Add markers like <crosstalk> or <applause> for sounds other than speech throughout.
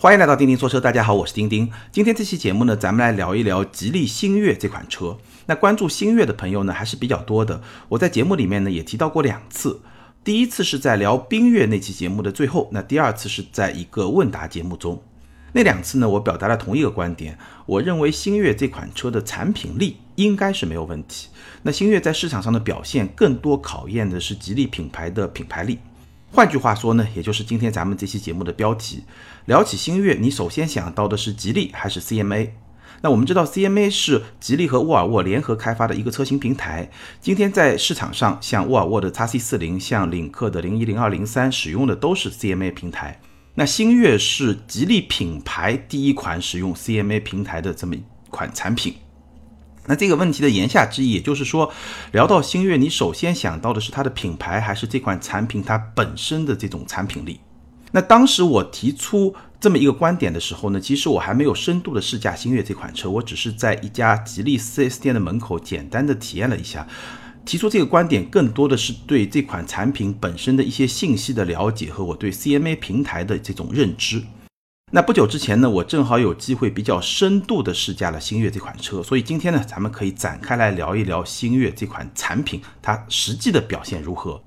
欢迎来到钉钉说车，大家好，我是钉钉。今天这期节目呢，咱们来聊一聊吉利星越这款车。那关注星越的朋友呢，还是比较多的。我在节目里面呢，也提到过两次。第一次是在聊缤越那期节目的最后，那第二次是在一个问答节目中。那两次呢，我表达了同一个观点，我认为星越这款车的产品力应该是没有问题。那星越在市场上的表现，更多考验的是吉利品牌的品牌力。换句话说呢，也就是今天咱们这期节目的标题，聊起星越，你首先想到的是吉利还是 CMA？那我们知道 CMA 是吉利和沃尔沃联合开发的一个车型平台。今天在市场上，像沃尔沃的 x C 四零，像领克的零一零二零三，使用的都是 CMA 平台。那星越是吉利品牌第一款使用 CMA 平台的这么一款产品。那这个问题的言下之意，也就是说，聊到星越，你首先想到的是它的品牌，还是这款产品它本身的这种产品力？那当时我提出这么一个观点的时候呢，其实我还没有深度的试驾星越这款车，我只是在一家吉利 4S 店的门口简单的体验了一下。提出这个观点，更多的是对这款产品本身的一些信息的了解和我对 CMA 平台的这种认知。那不久之前呢，我正好有机会比较深度的试驾了星越这款车，所以今天呢，咱们可以展开来聊一聊星越这款产品，它实际的表现如何。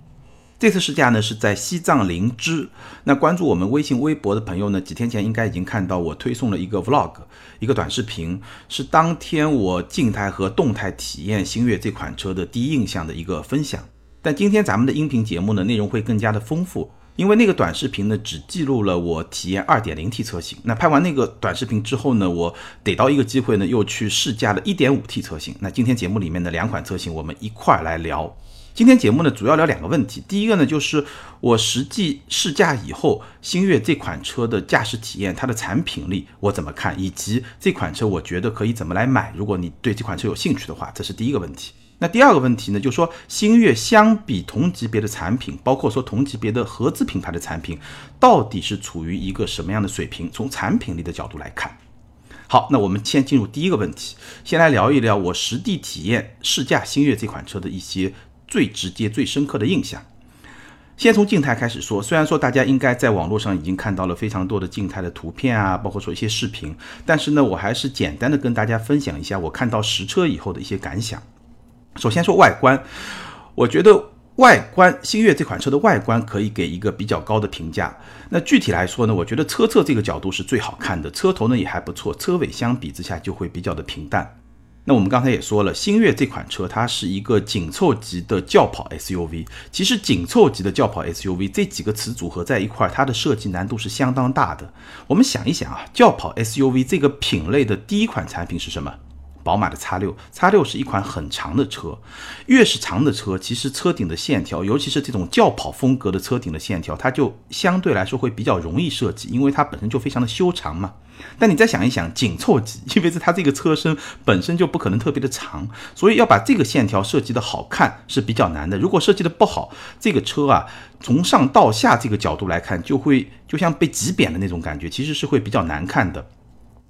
这次试驾呢是在西藏林芝。那关注我们微信、微博的朋友呢，几天前应该已经看到我推送了一个 vlog，一个短视频，是当天我静态和动态体验星越这款车的第一印象的一个分享。但今天咱们的音频节目呢，内容会更加的丰富。因为那个短视频呢，只记录了我体验 2.0T 车型。那拍完那个短视频之后呢，我逮到一个机会呢，又去试驾了 1.5T 车型。那今天节目里面的两款车型，我们一块来聊。今天节目呢，主要聊两个问题。第一个呢，就是我实际试驾以后，星越这款车的驾驶体验，它的产品力我怎么看，以及这款车我觉得可以怎么来买。如果你对这款车有兴趣的话，这是第一个问题。那第二个问题呢，就是说星越相比同级别的产品，包括说同级别的合资品牌的产品，到底是处于一个什么样的水平？从产品力的角度来看，好，那我们先进入第一个问题，先来聊一聊我实地体验试驾星越这款车的一些最直接、最深刻的印象。先从静态开始说，虽然说大家应该在网络上已经看到了非常多的静态的图片啊，包括说一些视频，但是呢，我还是简单的跟大家分享一下我看到实车以后的一些感想。首先说外观，我觉得外观星越这款车的外观可以给一个比较高的评价。那具体来说呢，我觉得车侧这个角度是最好看的，车头呢也还不错，车尾相比之下就会比较的平淡。那我们刚才也说了，星越这款车它是一个紧凑级的轿跑 SUV。其实紧凑级的轿跑 SUV 这几个词组合在一块儿，它的设计难度是相当大的。我们想一想啊，轿跑 SUV 这个品类的第一款产品是什么？宝马的 X 六，X 六是一款很长的车，越是长的车，其实车顶的线条，尤其是这种轿跑风格的车顶的线条，它就相对来说会比较容易设计，因为它本身就非常的修长嘛。但你再想一想，紧凑级，<laughs> 因为是它这个车身本身就不可能特别的长，所以要把这个线条设计的好看是比较难的。如果设计的不好，这个车啊，从上到下这个角度来看，就会就像被挤扁的那种感觉，其实是会比较难看的。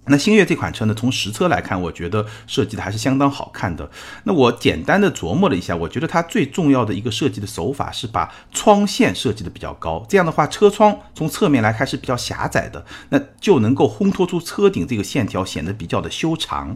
那星越这款车呢，从实车来看，我觉得设计的还是相当好看的。那我简单的琢磨了一下，我觉得它最重要的一个设计的手法是把窗线设计的比较高，这样的话，车窗从侧面来看是比较狭窄的，那就能够烘托出车顶这个线条显得比较的修长。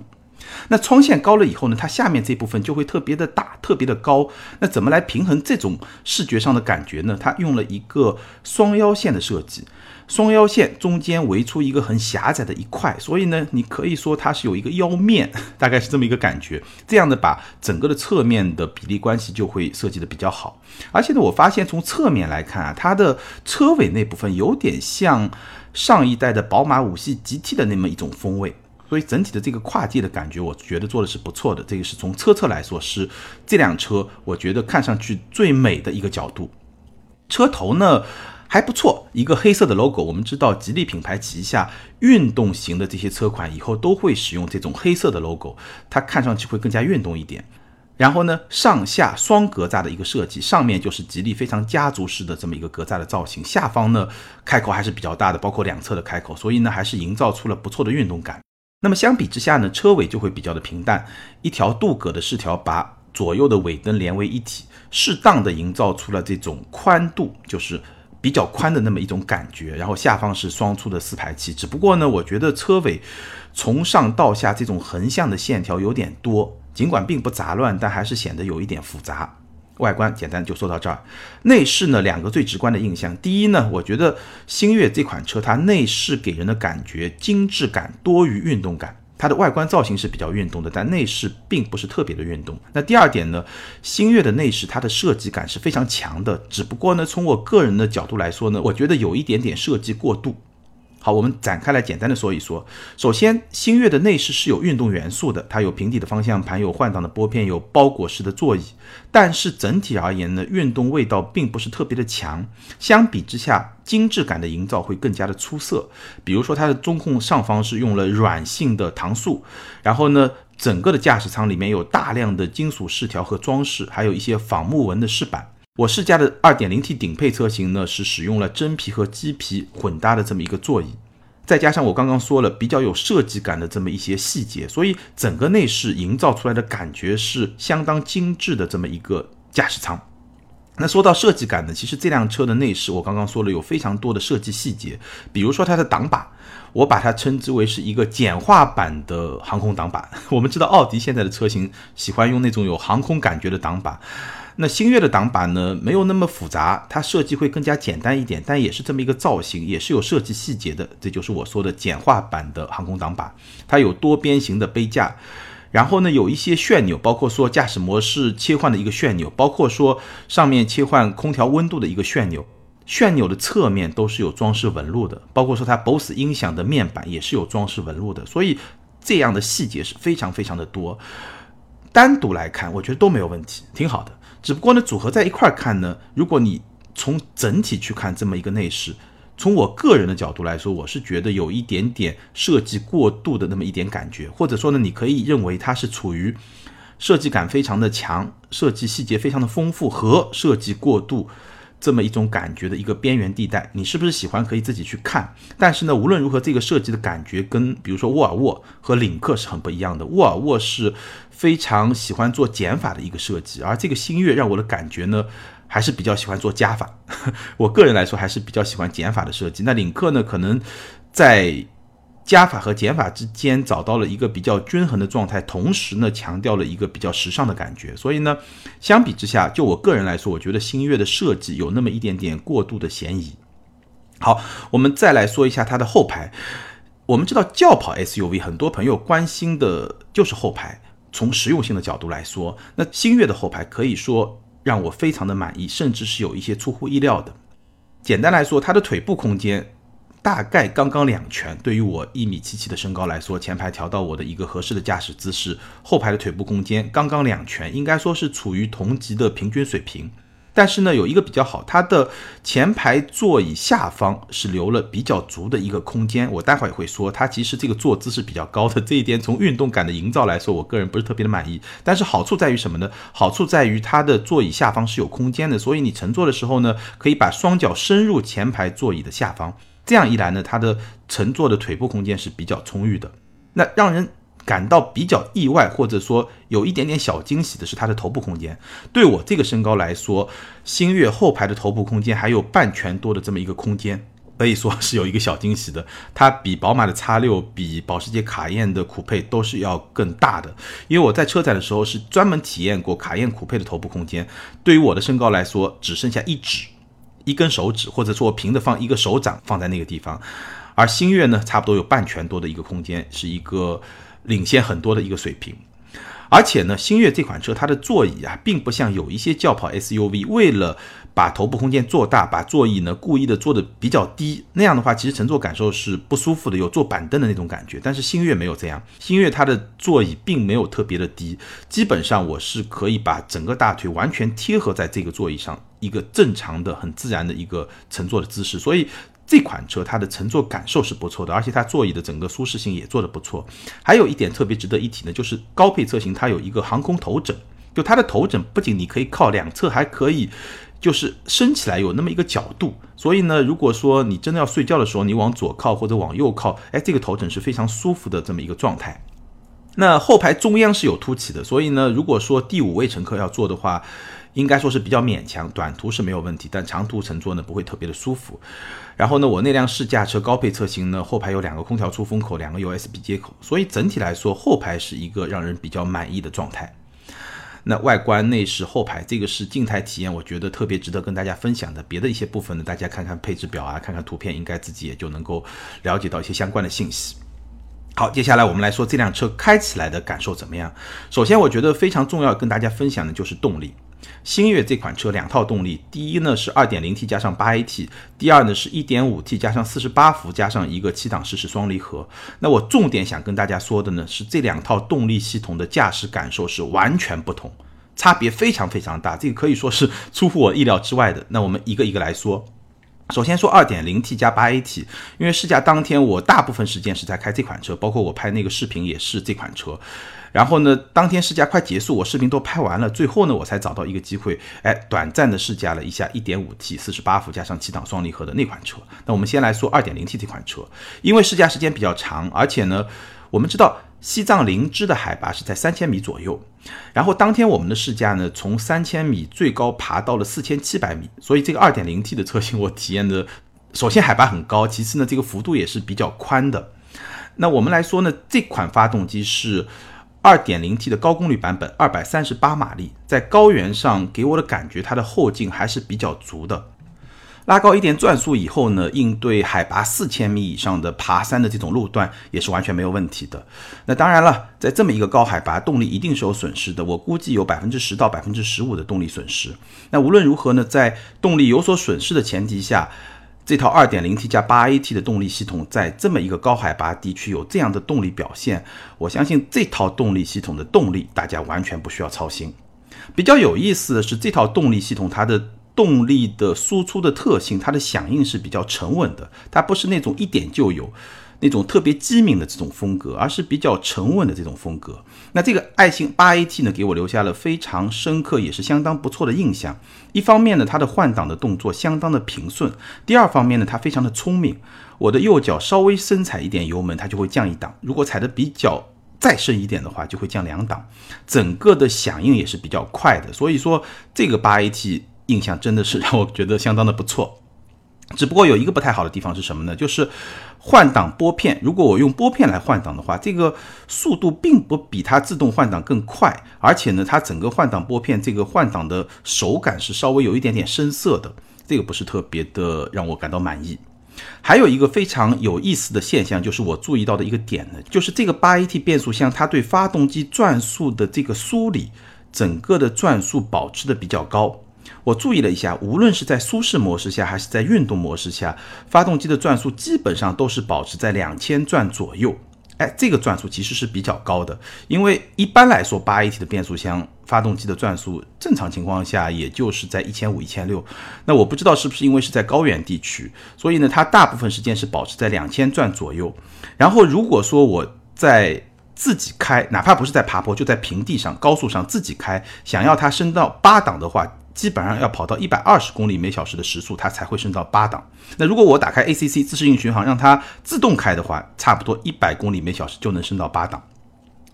那窗线高了以后呢，它下面这部分就会特别的大，特别的高。那怎么来平衡这种视觉上的感觉呢？它用了一个双腰线的设计。双腰线中间围出一个很狭窄的一块，所以呢，你可以说它是有一个腰面，大概是这么一个感觉。这样的把整个的侧面的比例关系就会设计的比较好。而且呢，我发现从侧面来看啊，它的车尾那部分有点像上一代的宝马五系 GT 的那么一种风味，所以整体的这个跨界的感觉，我觉得做的是不错的。这个是从车侧来说，是这辆车我觉得看上去最美的一个角度。车头呢？还不错，一个黑色的 logo。我们知道吉利品牌旗下运动型的这些车款以后都会使用这种黑色的 logo，它看上去会更加运动一点。然后呢，上下双格栅的一个设计，上面就是吉利非常家族式的这么一个格栅的造型，下方呢开口还是比较大的，包括两侧的开口，所以呢还是营造出了不错的运动感。那么相比之下呢，车尾就会比较的平淡，一条镀铬的饰条把左右的尾灯连为一体，适当的营造出了这种宽度，就是。比较宽的那么一种感觉，然后下方是双出的四排气。只不过呢，我觉得车尾从上到下这种横向的线条有点多，尽管并不杂乱，但还是显得有一点复杂。外观简单就说到这儿，内饰呢两个最直观的印象，第一呢，我觉得星越这款车它内饰给人的感觉精致感多于运动感。它的外观造型是比较运动的，但内饰并不是特别的运动。那第二点呢，星越的内饰它的设计感是非常强的，只不过呢，从我个人的角度来说呢，我觉得有一点点设计过度。好，我们展开来简单的说一说。首先，星越的内饰是有运动元素的，它有平底的方向盘，有换挡的拨片，有包裹式的座椅。但是整体而言呢，运动味道并不是特别的强。相比之下，精致感的营造会更加的出色。比如说，它的中控上方是用了软性的搪塑，然后呢，整个的驾驶舱里面有大量的金属饰条和装饰，还有一些仿木纹的饰板。我试驾的 2.0T 顶配车型呢，是使用了真皮和麂皮混搭的这么一个座椅，再加上我刚刚说了比较有设计感的这么一些细节，所以整个内饰营造出来的感觉是相当精致的这么一个驾驶舱。那说到设计感呢，其实这辆车的内饰我刚刚说了有非常多的设计细节，比如说它的挡把，我把它称之为是一个简化版的航空挡把。我们知道奥迪现在的车型喜欢用那种有航空感觉的挡把。那星越的挡把呢，没有那么复杂，它设计会更加简单一点，但也是这么一个造型，也是有设计细节的。这就是我说的简化版的航空挡把，它有多边形的杯架，然后呢有一些旋钮，包括说驾驶模式切换的一个旋钮，包括说上面切换空调温度的一个旋钮，旋钮的侧面都是有装饰纹路的，包括说它 BOSS 音响的面板也是有装饰纹路的，所以这样的细节是非常非常的多。单独来看，我觉得都没有问题，挺好的。只不过呢，组合在一块儿看呢，如果你从整体去看这么一个内饰，从我个人的角度来说，我是觉得有一点点设计过度的那么一点感觉，或者说呢，你可以认为它是处于设计感非常的强、设计细节非常的丰富和设计过度这么一种感觉的一个边缘地带。你是不是喜欢可以自己去看？但是呢，无论如何，这个设计的感觉跟比如说沃尔沃和领克是很不一样的。沃尔沃是。非常喜欢做减法的一个设计，而这个星越让我的感觉呢，还是比较喜欢做加法。我个人来说还是比较喜欢减法的设计。那领克呢，可能在加法和减法之间找到了一个比较均衡的状态，同时呢，强调了一个比较时尚的感觉。所以呢，相比之下，就我个人来说，我觉得星越的设计有那么一点点过度的嫌疑。好，我们再来说一下它的后排。我们知道轿跑 SUV 很多朋友关心的就是后排。从实用性的角度来说，那星越的后排可以说让我非常的满意，甚至是有一些出乎意料的。简单来说，它的腿部空间大概刚刚两拳，对于我一米七七的身高来说，前排调到我的一个合适的驾驶姿势，后排的腿部空间刚刚两拳，应该说是处于同级的平均水平。但是呢，有一个比较好，它的前排座椅下方是留了比较足的一个空间。我待会儿也会说，它其实这个坐姿是比较高的，这一点从运动感的营造来说，我个人不是特别的满意。但是好处在于什么呢？好处在于它的座椅下方是有空间的，所以你乘坐的时候呢，可以把双脚伸入前排座椅的下方，这样一来呢，它的乘坐的腿部空间是比较充裕的。那让人。感到比较意外，或者说有一点点小惊喜的是它的头部空间。对我这个身高来说，星越后排的头部空间还有半拳多的这么一个空间，可以说是有一个小惊喜的。它比宝马的 X 六、比保时捷卡宴的酷配都是要更大的。因为我在车展的时候是专门体验过卡宴酷配的头部空间，对于我的身高来说，只剩下一指、一根手指，或者说平的放一个手掌放在那个地方。而星越呢，差不多有半拳多的一个空间，是一个。领先很多的一个水平，而且呢，星越这款车它的座椅啊，并不像有一些轿跑 SUV 为了把头部空间做大，把座椅呢故意的做的比较低，那样的话其实乘坐感受是不舒服的，有坐板凳的那种感觉。但是星越没有这样，星越它的座椅并没有特别的低，基本上我是可以把整个大腿完全贴合在这个座椅上，一个正常的、很自然的一个乘坐的姿势，所以。这款车它的乘坐感受是不错的，而且它座椅的整个舒适性也做得不错。还有一点特别值得一提呢，就是高配车型它有一个航空头枕，就它的头枕不仅你可以靠两侧，还可以就是升起来有那么一个角度。所以呢，如果说你真的要睡觉的时候，你往左靠或者往右靠，哎，这个头枕是非常舒服的这么一个状态。那后排中央是有凸起的，所以呢，如果说第五位乘客要坐的话。应该说是比较勉强，短途是没有问题，但长途乘坐呢不会特别的舒服。然后呢，我那辆试驾车高配车型呢，后排有两个空调出风口，两个 USB 接口，所以整体来说后排是一个让人比较满意的状态。那外观、内饰、后排，这个是静态体验，我觉得特别值得跟大家分享的。别的一些部分呢，大家看看配置表啊，看看图片，应该自己也就能够了解到一些相关的信息。好，接下来我们来说这辆车开起来的感受怎么样？首先，我觉得非常重要跟大家分享的就是动力。星越这款车两套动力，第一呢是 2.0T 加上 8AT，第二呢是 1.5T 加上48伏加上一个七档湿式双离合。那我重点想跟大家说的呢是这两套动力系统的驾驶感受是完全不同，差别非常非常大，这个可以说是出乎我意料之外的。那我们一个一个来说。首先说 2.0T 加 8AT，因为试驾当天我大部分时间是在开这款车，包括我拍那个视频也是这款车。然后呢，当天试驾快结束，我视频都拍完了，最后呢，我才找到一个机会，哎，短暂的试驾了一下 1.5T 48伏加上七档双离合的那款车。那我们先来说 2.0T 这款车，因为试驾时间比较长，而且呢，我们知道西藏林芝的海拔是在三千米左右，然后当天我们的试驾呢，从三千米最高爬到了四千七百米，所以这个 2.0T 的车型我体验的，首先海拔很高，其次呢，这个幅度也是比较宽的。那我们来说呢，这款发动机是。2.0T 的高功率版本，238马力，在高原上给我的感觉，它的后劲还是比较足的。拉高一点转速以后呢，应对海拔4000米以上的爬山的这种路段也是完全没有问题的。那当然了，在这么一个高海拔，动力一定是有损失的。我估计有百分之十到百分之十五的动力损失。那无论如何呢，在动力有所损失的前提下，这套 2.0T 加 8AT 的动力系统在这么一个高海拔地区有这样的动力表现，我相信这套动力系统的动力大家完全不需要操心。比较有意思的是，这套动力系统它的动力的输出的特性，它的响应是比较沉稳的，它不是那种一点就有。那种特别机敏的这种风格，而是比较沉稳的这种风格。那这个爱信八 AT 呢，给我留下了非常深刻，也是相当不错的印象。一方面呢，它的换挡的动作相当的平顺；第二方面呢，它非常的聪明。我的右脚稍微深踩一点油门，它就会降一档；如果踩的比较再深一点的话，就会降两档。整个的响应也是比较快的。所以说，这个八 AT 印象真的是让我觉得相当的不错。只不过有一个不太好的地方是什么呢？就是换挡拨片。如果我用拨片来换挡的话，这个速度并不比它自动换挡更快，而且呢，它整个换挡拨片这个换挡的手感是稍微有一点点生涩的，这个不是特别的让我感到满意。还有一个非常有意思的现象，就是我注意到的一个点呢，就是这个八 AT 变速箱它对发动机转速的这个梳理，整个的转速保持的比较高。我注意了一下，无论是在舒适模式下还是在运动模式下，发动机的转速基本上都是保持在两千转左右。哎，这个转速其实是比较高的，因为一般来说八 AT 的变速箱发动机的转速正常情况下也就是在一千五、一千六。那我不知道是不是因为是在高原地区，所以呢，它大部分时间是保持在两千转左右。然后如果说我在自己开，哪怕不是在爬坡，就在平地上、高速上自己开，想要它升到八档的话。基本上要跑到一百二十公里每小时的时速，它才会升到八档。那如果我打开 ACC 自适应巡航，让它自动开的话，差不多一百公里每小时就能升到八档。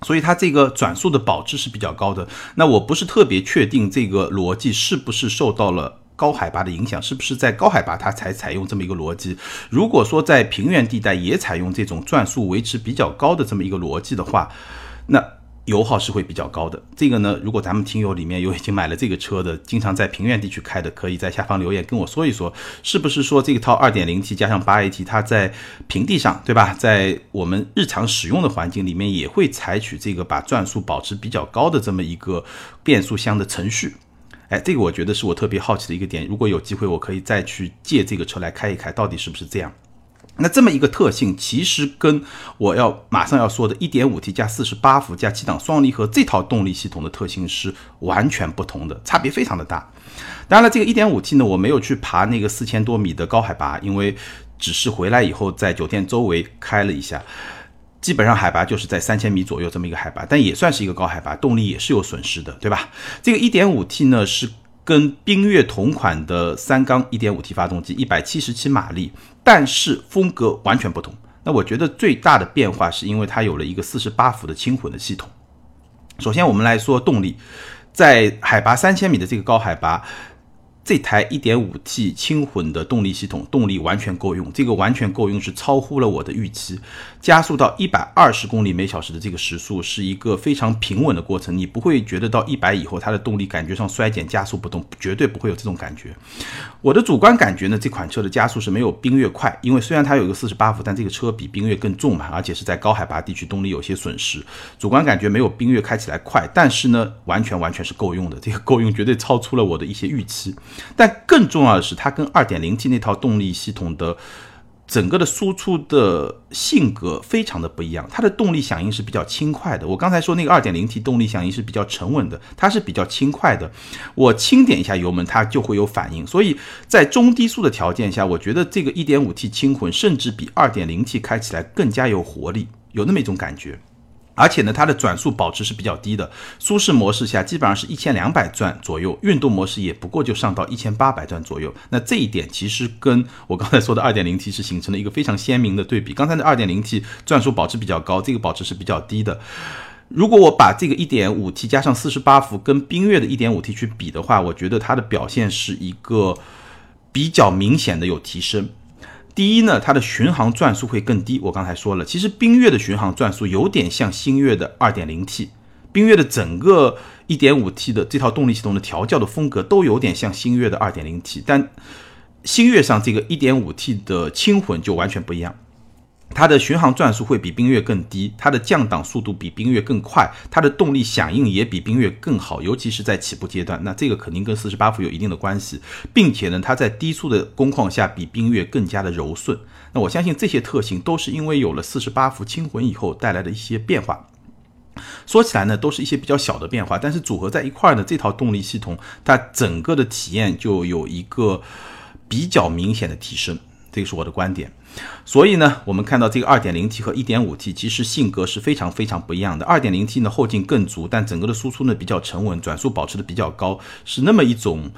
所以它这个转速的保值是比较高的。那我不是特别确定这个逻辑是不是受到了高海拔的影响，是不是在高海拔它才采用这么一个逻辑？如果说在平原地带也采用这种转速维持比较高的这么一个逻辑的话，那。油耗是会比较高的。这个呢，如果咱们听友里面有已经买了这个车的，经常在平原地区开的，可以在下方留言跟我说一说，是不是说这套 2.0T 加上 8AT，它在平地上，对吧？在我们日常使用的环境里面，也会采取这个把转速保持比较高的这么一个变速箱的程序。哎，这个我觉得是我特别好奇的一个点。如果有机会，我可以再去借这个车来开一开，到底是不是这样？那这么一个特性，其实跟我要马上要说的 1.5T 加48伏加七档双离合这套动力系统的特性是完全不同的，差别非常的大。当然了，这个 1.5T 呢，我没有去爬那个四千多米的高海拔，因为只是回来以后在酒店周围开了一下，基本上海拔就是在三千米左右这么一个海拔，但也算是一个高海拔，动力也是有损失的，对吧？这个 1.5T 呢是。跟缤越同款的三缸一点五 T 发动机一百七十七马力，但是风格完全不同。那我觉得最大的变化是因为它有了一个四十八伏的轻混的系统。首先我们来说动力，在海拔三千米的这个高海拔。这台 1.5T 轻混的动力系统动力完全够用，这个完全够用是超乎了我的预期。加速到120公里每小时的这个时速是一个非常平稳的过程，你不会觉得到100以后它的动力感觉上衰减加速不动，绝对不会有这种感觉。我的主观感觉呢，这款车的加速是没有缤越快，因为虽然它有一个48伏，但这个车比缤越更重嘛，而且是在高海拔地区动力有些损失，主观感觉没有缤越开起来快，但是呢，完全完全是够用的，这个够用绝对超出了我的一些预期。但更重要的是，它跟 2.0T 那套动力系统的整个的输出的性格非常的不一样。它的动力响应是比较轻快的。我刚才说那个 2.0T 动力响应是比较沉稳的，它是比较轻快的。我轻点一下油门，它就会有反应。所以在中低速的条件下，我觉得这个 1.5T 轻混甚至比 2.0T 开起来更加有活力，有那么一种感觉。而且呢，它的转速保持是比较低的。舒适模式下基本上是一千两百转左右，运动模式也不过就上到一千八百转左右。那这一点其实跟我刚才说的二点零 T 是形成了一个非常鲜明的对比。刚才的二点零 T 转速保持比较高，这个保持是比较低的。如果我把这个一点五 T 加上四十八伏跟缤越的一点五 T 去比的话，我觉得它的表现是一个比较明显的有提升。第一呢，它的巡航转速会更低。我刚才说了，其实缤越的巡航转速有点像星越的 2.0T，缤越的整个 1.5T 的这套动力系统的调教的风格都有点像星越的 2.0T，但星月上这个 1.5T 的轻混就完全不一样。它的巡航转速会比缤越更低，它的降档速度比缤越更快，它的动力响应也比缤越更好，尤其是在起步阶段，那这个肯定跟四十八伏有一定的关系，并且呢，它在低速的工况下比缤越更加的柔顺。那我相信这些特性都是因为有了四十八伏轻混以后带来的一些变化。说起来呢，都是一些比较小的变化，但是组合在一块儿呢，这套动力系统它整个的体验就有一个比较明显的提升。这个是我的观点，所以呢，我们看到这个 2.0T 和 1.5T 其实性格是非常非常不一样的。2.0T 呢后劲更足，但整个的输出呢比较沉稳，转速保持的比较高，是那么一种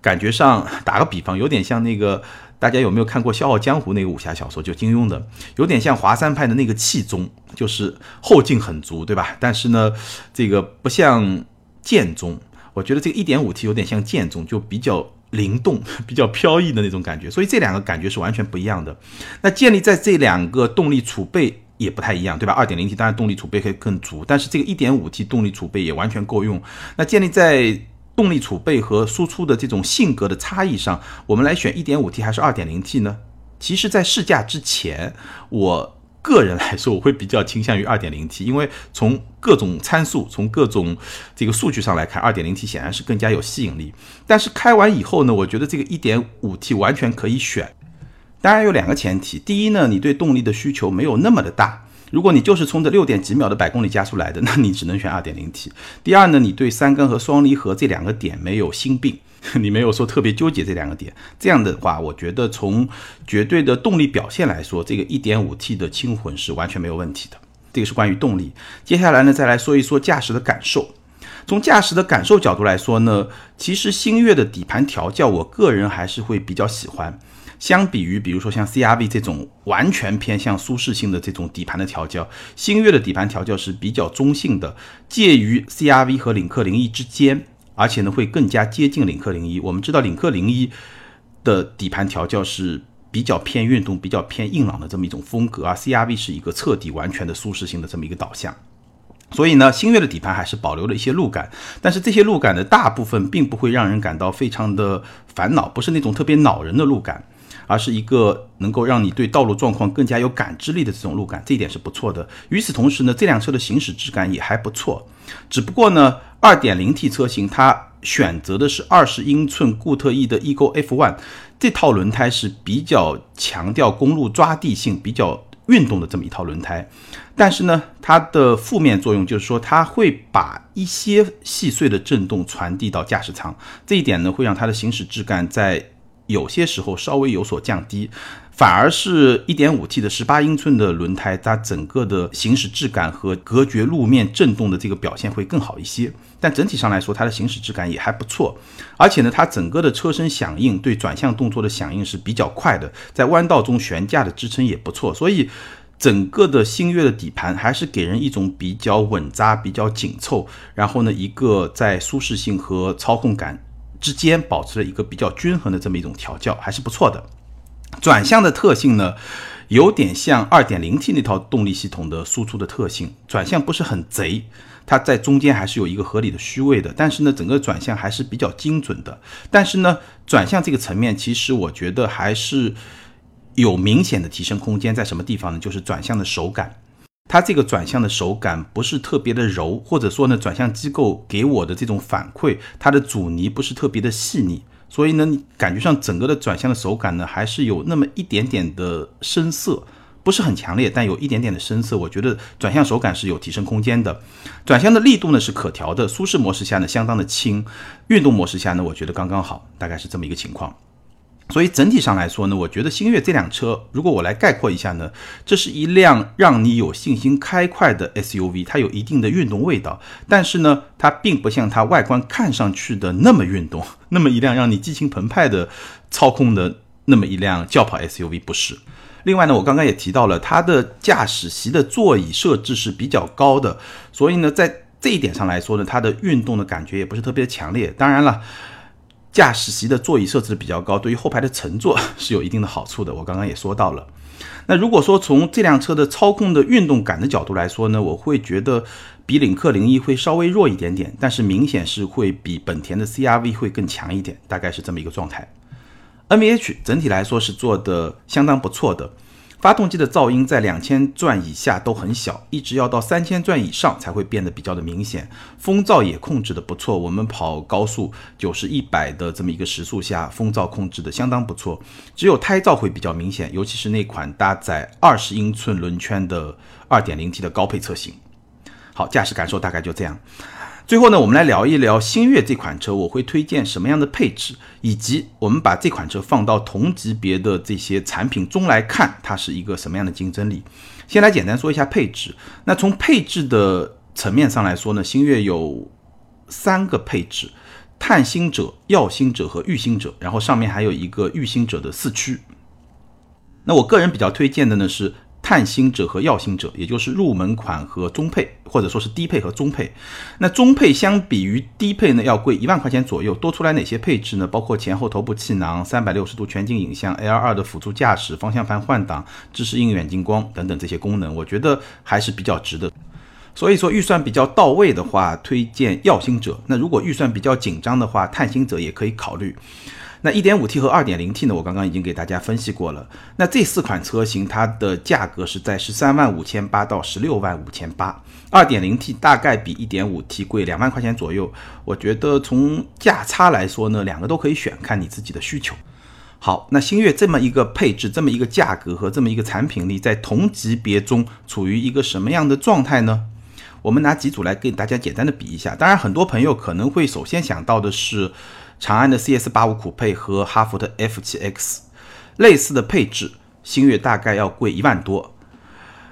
感觉上，打个比方，有点像那个大家有没有看过《笑傲江湖》那个武侠小说，就金庸的，有点像华山派的那个气宗，就是后劲很足，对吧？但是呢，这个不像剑宗，我觉得这个 1.5T 有点像剑宗，就比较。灵动 <laughs> 比较飘逸的那种感觉，所以这两个感觉是完全不一样的。那建立在这两个动力储备也不太一样，对吧？二点零 T 当然动力储备可以更足，但是这个一点五 T 动力储备也完全够用。那建立在动力储备和输出的这种性格的差异上，我们来选一点五 T 还是二点零 T 呢？其实，在试驾之前，我。个人来说，我会比较倾向于 2.0T，因为从各种参数、从各种这个数据上来看，2.0T 显然是更加有吸引力。但是开完以后呢，我觉得这个 1.5T 完全可以选。当然有两个前提，第一呢，你对动力的需求没有那么的大。如果你就是冲着六点几秒的百公里加速来的，<laughs> 那你只能选 2.0T。第二呢，你对三缸和双离合这两个点没有心病，<laughs> 你没有说特别纠结这两个点。这样的话，我觉得从绝对的动力表现来说，这个 1.5T 的轻混是完全没有问题的。这个是关于动力。接下来呢，再来说一说驾驶的感受。从驾驶的感受角度来说呢，其实星越的底盘调教，我个人还是会比较喜欢。相比于，比如说像 CRV 这种完全偏向舒适性的这种底盘的调教，星越的底盘调教是比较中性的，介于 CRV 和领克零一之间，而且呢会更加接近领克零一。我们知道领克零一的底盘调教是比较偏运动、比较偏硬朗的这么一种风格，啊 CRV 是一个彻底完全的舒适性的这么一个导向。所以呢，星越的底盘还是保留了一些路感，但是这些路感的大部分并不会让人感到非常的烦恼，不是那种特别恼人的路感。而是一个能够让你对道路状况更加有感知力的这种路感，这一点是不错的。与此同时呢，这辆车的行驶质感也还不错。只不过呢，2.0T 车型它选择的是20英寸固特异的 Ego F1，这套轮胎是比较强调公路抓地性、比较运动的这么一套轮胎。但是呢，它的负面作用就是说，它会把一些细碎的震动传递到驾驶舱，这一点呢，会让它的行驶质感在。有些时候稍微有所降低，反而是一点五 T 的十八英寸的轮胎，它整个的行驶质感和隔绝路面震动的这个表现会更好一些。但整体上来说，它的行驶质感也还不错。而且呢，它整个的车身响应对转向动作的响应是比较快的，在弯道中悬架的支撑也不错。所以整个的星越的底盘还是给人一种比较稳扎、比较紧凑，然后呢，一个在舒适性和操控感之间保持了一个比较均衡的这么一种调教，还是不错的。转向的特性呢，有点像 2.0T 那套动力系统的输出的特性，转向不是很贼，它在中间还是有一个合理的虚位的，但是呢，整个转向还是比较精准的。但是呢，转向这个层面，其实我觉得还是。有明显的提升空间在什么地方呢？就是转向的手感，它这个转向的手感不是特别的柔，或者说呢，转向机构给我的这种反馈，它的阻尼不是特别的细腻，所以呢，你感觉上整个的转向的手感呢，还是有那么一点点的深色，不是很强烈，但有一点点的深色。我觉得转向手感是有提升空间的，转向的力度呢是可调的，舒适模式下呢相当的轻，运动模式下呢我觉得刚刚好，大概是这么一个情况。所以整体上来说呢，我觉得星越这辆车，如果我来概括一下呢，这是一辆让你有信心开快的 SUV，它有一定的运动味道，但是呢，它并不像它外观看上去的那么运动，<laughs> 那么一辆让你激情澎湃的操控的那么一辆轿跑 SUV 不是。另外呢，我刚刚也提到了它的驾驶席的座椅设置是比较高的，所以呢，在这一点上来说呢，它的运动的感觉也不是特别强烈。当然了。驾驶席的座椅设置比较高，对于后排的乘坐是有一定的好处的。我刚刚也说到了。那如果说从这辆车的操控的运动感的角度来说呢，我会觉得比领克零一会稍微弱一点点，但是明显是会比本田的 CRV 会更强一点，大概是这么一个状态。NVH 整体来说是做的相当不错的。发动机的噪音在两千转以下都很小，一直要到三千转以上才会变得比较的明显。风噪也控制的不错，我们跑高速九十一百的这么一个时速下，风噪控制的相当不错。只有胎噪会比较明显，尤其是那款搭载二十英寸轮圈的二点零 T 的高配车型。好，驾驶感受大概就这样。最后呢，我们来聊一聊星越这款车，我会推荐什么样的配置，以及我们把这款车放到同级别的这些产品中来看，它是一个什么样的竞争力。先来简单说一下配置。那从配置的层面上来说呢，星越有三个配置：探星者、耀星者和御星者，然后上面还有一个御星者的四驱。那我个人比较推荐的呢是。探星者和耀星者，也就是入门款和中配，或者说是低配和中配。那中配相比于低配呢，要贵一万块钱左右。多出来哪些配置呢？包括前后头部气囊、三百六十度全景影像、L2 的辅助驾驶、方向盘换挡、支持硬远近光等等这些功能，我觉得还是比较值的。所以说预算比较到位的话，推荐耀星者。那如果预算比较紧张的话，探星者也可以考虑。那 1.5T 和 2.0T 呢？我刚刚已经给大家分析过了。那这四款车型它的价格是在十三万五千八到十六万五千八。2.0T 大概比 1.5T 贵两万块钱左右。我觉得从价差来说呢，两个都可以选，看你自己的需求。好，那星越这么一个配置、这么一个价格和这么一个产品力，在同级别中处于一个什么样的状态呢？我们拿几组来给大家简单的比一下。当然，很多朋友可能会首先想到的是。长安的 CS 八五酷配和哈弗的 F 七 X 类似的配置，星越大概要贵一万多。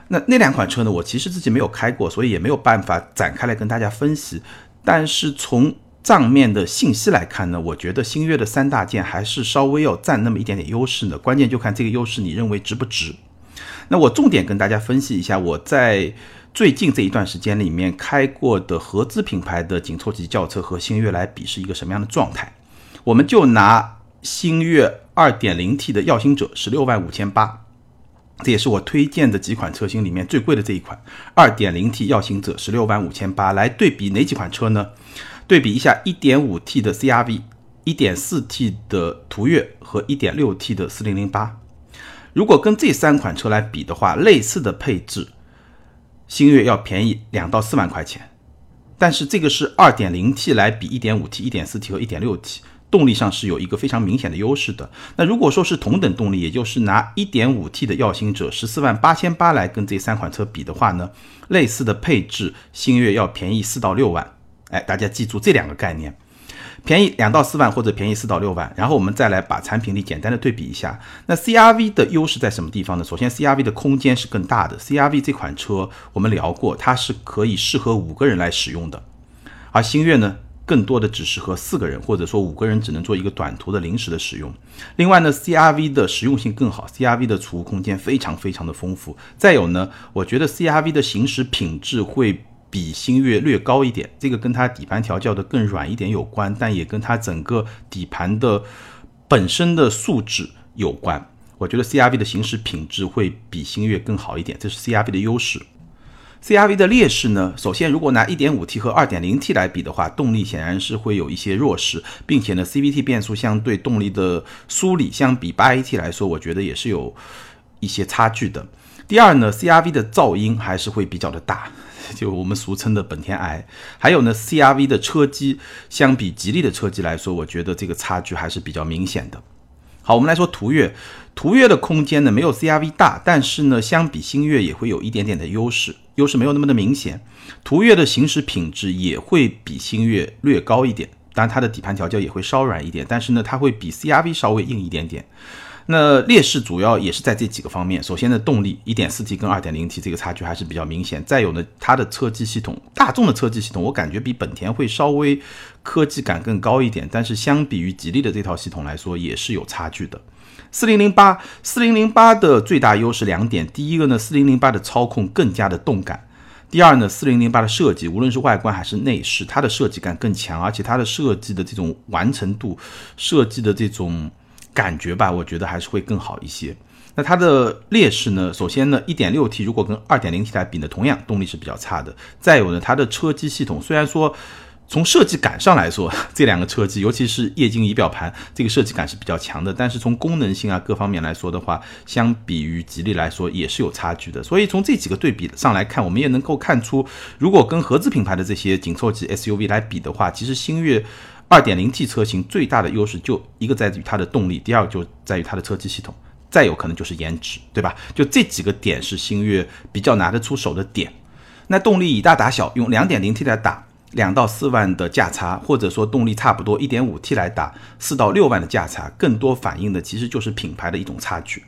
那那两款车呢？我其实自己没有开过，所以也没有办法展开来跟大家分析。但是从账面的信息来看呢，我觉得星越的三大件还是稍微要占那么一点点优势的。关键就看这个优势你认为值不值。那我重点跟大家分析一下，我在最近这一段时间里面开过的合资品牌的紧凑级轿车和星越来比是一个什么样的状态？我们就拿星越 2.0T 的耀星者十六万五千八，这也是我推荐的几款车型里面最贵的这一款 2.0T 耀星者十六万五千八来对比哪几款车呢？对比一下 1.5T 的 CRV、1.4T 的途岳和 1.6T 的4008。如果跟这三款车来比的话，类似的配置，星越要便宜两到四万块钱。但是这个是 2.0T 来比 1.5T、1.4T 和 1.6T。动力上是有一个非常明显的优势的。那如果说是同等动力，也就是拿 1.5T 的耀星者十四万八千八来跟这三款车比的话呢，类似的配置，星越要便宜四到六万。哎，大家记住这两个概念，便宜两到四万或者便宜四到六万。然后我们再来把产品力简单的对比一下。那 CRV 的优势在什么地方呢？首先，CRV 的空间是更大的。CRV 这款车我们聊过，它是可以适合五个人来使用的，而星越呢？更多的只适合四个人，或者说五个人只能做一个短途的临时的使用。另外呢，CRV 的实用性更好，CRV 的储物空间非常非常的丰富。再有呢，我觉得 CRV 的行驶品质会比星越略高一点，这个跟它底盘调教的更软一点有关，但也跟它整个底盘的本身的素质有关。我觉得 CRV 的行驶品质会比星越更好一点，这是 CRV 的优势。CRV 的劣势呢？首先，如果拿 1.5T 和 2.0T 来比的话，动力显然是会有一些弱势，并且呢，CVT 变速箱对动力的梳理相比 8AT 来说，我觉得也是有一些差距的。第二呢，CRV 的噪音还是会比较的大，就我们俗称的本田癌。还有呢，CRV 的车机相比吉利的车机来说，我觉得这个差距还是比较明显的。好，我们来说途岳。途岳的空间呢没有 CRV 大，但是呢，相比星越也会有一点点的优势，优势没有那么的明显。途岳的行驶品质也会比星越略高一点，当然它的底盘调教也会稍软一点，但是呢，它会比 CRV 稍微硬一点点。那劣势主要也是在这几个方面。首先呢，动力，1.4T 跟 2.0T 这个差距还是比较明显。再有呢，它的车机系统，大众的车机系统，我感觉比本田会稍微科技感更高一点，但是相比于吉利的这套系统来说，也是有差距的。四零零八，四零零八的最大优势两点，第一个呢，四零零八的操控更加的动感；第二呢，四零零八的设计，无论是外观还是内饰，它的设计感更强，而且它的设计的这种完成度、设计的这种感觉吧，我觉得还是会更好一些。那它的劣势呢，首先呢，一点六 T 如果跟二点零 T 来比呢，同样动力是比较差的。再有呢，它的车机系统虽然说。从设计感上来说，这两个车机，尤其是液晶仪表盘，这个设计感是比较强的。但是从功能性啊各方面来说的话，相比于吉利来说也是有差距的。所以从这几个对比上来看，我们也能够看出，如果跟合资品牌的这些紧凑级 SUV 来比的话，其实星越 2.0T 车型最大的优势就一个在于它的动力，第二个就在于它的车机系统，再有可能就是颜值，对吧？就这几个点是星越比较拿得出手的点。那动力以大打小，用 2.0T 来打。两到四万的价差，或者说动力差不多一点五 T 来打四到六万的价差，更多反映的其实就是品牌的一种差距。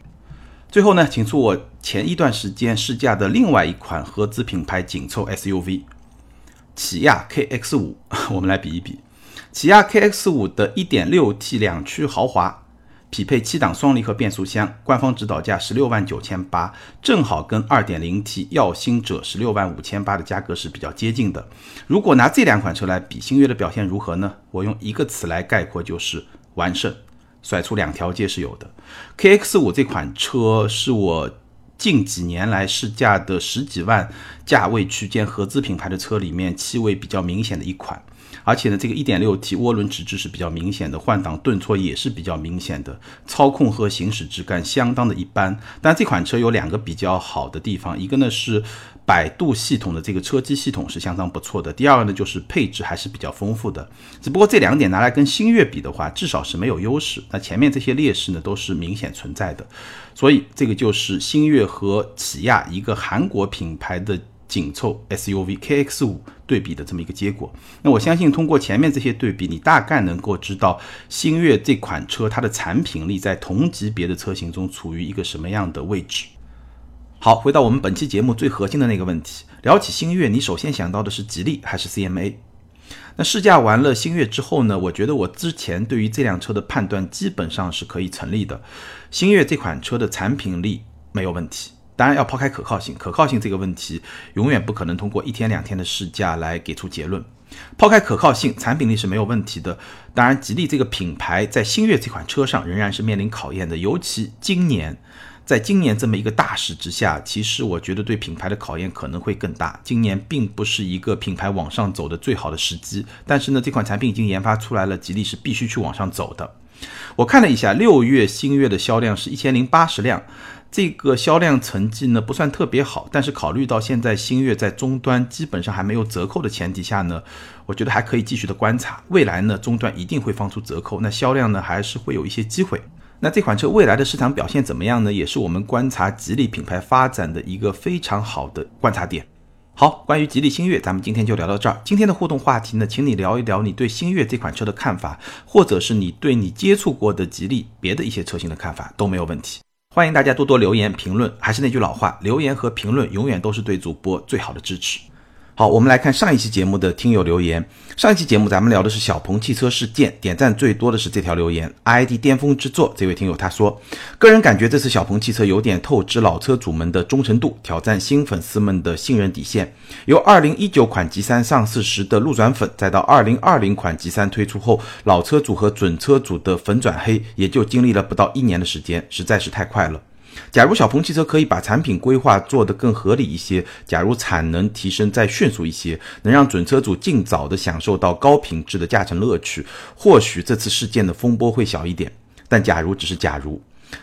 最后呢，请出我前一段时间试驾的另外一款合资品牌紧凑 SUV，起亚 KX 五，<laughs> 我们来比一比，起亚 KX 五的一点六 T 两驱豪华。匹配七档双离合变速箱，官方指导价十六万九千八，正好跟二点零 T 耀星者十六万五千八的价格是比较接近的。如果拿这两款车来比，星越的表现如何呢？我用一个词来概括，就是完胜，甩出两条街是有的。KX 五这款车是我近几年来试驾的十几万价位区间合资品牌的车里面气味比较明显的一款。而且呢，这个 1.6T 涡轮直置是比较明显的，换挡顿挫也是比较明显的，操控和行驶质感相当的一般。但这款车有两个比较好的地方，一个呢是百度系统的这个车机系统是相当不错的，第二个呢就是配置还是比较丰富的。只不过这两点拿来跟星越比的话，至少是没有优势。那前面这些劣势呢都是明显存在的，所以这个就是星越和起亚一个韩国品牌的。紧凑 SUV KX 五对比的这么一个结果，那我相信通过前面这些对比，你大概能够知道星越这款车它的产品力在同级别的车型中处于一个什么样的位置。好，回到我们本期节目最核心的那个问题，聊起星越，你首先想到的是吉利还是 CMA？那试驾完了星越之后呢？我觉得我之前对于这辆车的判断基本上是可以成立的，星越这款车的产品力没有问题。当然要抛开可靠性，可靠性这个问题永远不可能通过一天两天的试驾来给出结论。抛开可靠性，产品力是没有问题的。当然，吉利这个品牌在星越这款车上仍然是面临考验的，尤其今年，在今年这么一个大势之下，其实我觉得对品牌的考验可能会更大。今年并不是一个品牌往上走的最好的时机，但是呢，这款产品已经研发出来了，吉利是必须去往上走的。我看了一下，六月星越的销量是一千零八十辆。这个销量成绩呢不算特别好，但是考虑到现在星越在终端基本上还没有折扣的前提下呢，我觉得还可以继续的观察。未来呢终端一定会放出折扣，那销量呢还是会有一些机会。那这款车未来的市场表现怎么样呢？也是我们观察吉利品牌发展的一个非常好的观察点。好，关于吉利星越，咱们今天就聊到这儿。今天的互动话题呢，请你聊一聊你对星越这款车的看法，或者是你对你接触过的吉利别的一些车型的看法都没有问题。欢迎大家多多留言评论，还是那句老话，留言和评论永远都是对主播最好的支持。好，我们来看上一期节目的听友留言。上一期节目咱们聊的是小鹏汽车事件，点赞最多的是这条留言，ID 巅峰之作。这位听友他说，个人感觉这次小鹏汽车有点透支老车主们的忠诚度，挑战新粉丝们的信任底线。由2019款 G3 上市时的路转粉，再到2020款 G3 推出后，老车主和准车主的粉转黑，也就经历了不到一年的时间，实在是太快了。假如小鹏汽车可以把产品规划做得更合理一些，假如产能提升再迅速一些，能让准车主尽早的享受到高品质的驾乘乐趣，或许这次事件的风波会小一点。但假如只是假如，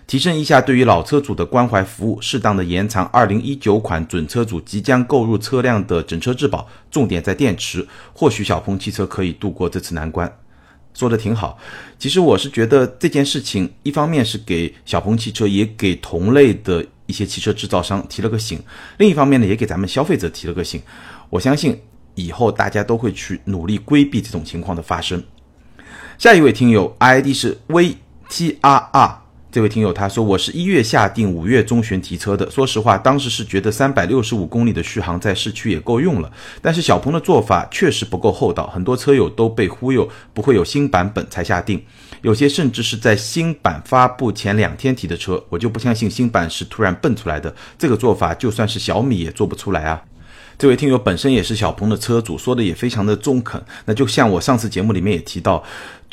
提升一下对于老车主的关怀服务，适当的延长2019款准车主即将购入车辆的整车质保，重点在电池，或许小鹏汽车可以度过这次难关。说的挺好，其实我是觉得这件事情，一方面是给小鹏汽车，也给同类的一些汽车制造商提了个醒；另一方面呢，也给咱们消费者提了个醒。我相信以后大家都会去努力规避这种情况的发生。下一位听友 ID 是 VTRR。这位听友他说：“我是一月下定，五月中旬提车的。说实话，当时是觉得三百六十五公里的续航在市区也够用了。但是小鹏的做法确实不够厚道，很多车友都被忽悠，不会有新版本才下定，有些甚至是在新版发布前两天提的车。我就不相信新版是突然蹦出来的，这个做法就算是小米也做不出来啊。”这位听友本身也是小鹏的车主，说的也非常的中肯。那就像我上次节目里面也提到。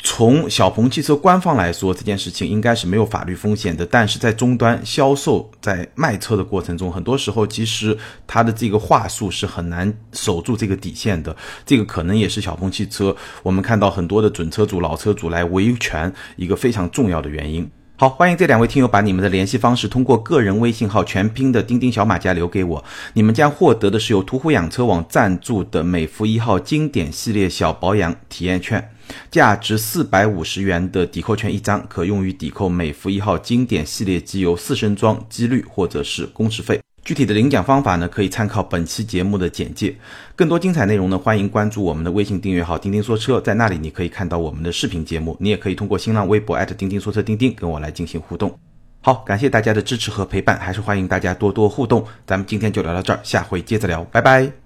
从小鹏汽车官方来说，这件事情应该是没有法律风险的。但是在终端销售、在卖车的过程中，很多时候其实他的这个话术是很难守住这个底线的。这个可能也是小鹏汽车我们看到很多的准车主、老车主来维权一个非常重要的原因。好，欢迎这两位听友把你们的联系方式通过个人微信号全拼的钉钉小马甲留给我，你们将获得的是由途虎养车网赞助的美孚一号经典系列小保养体验券。价值四百五十元的抵扣券一张，可用于抵扣美孚一号经典系列机油四升装机滤或者是工时费。具体的领奖方法呢，可以参考本期节目的简介。更多精彩内容呢，欢迎关注我们的微信订阅号“钉钉说车”，在那里你可以看到我们的视频节目。你也可以通过新浪微博钉钉说车钉钉跟我来进行互动。好，感谢大家的支持和陪伴，还是欢迎大家多多互动。咱们今天就聊到这儿，下回接着聊，拜拜。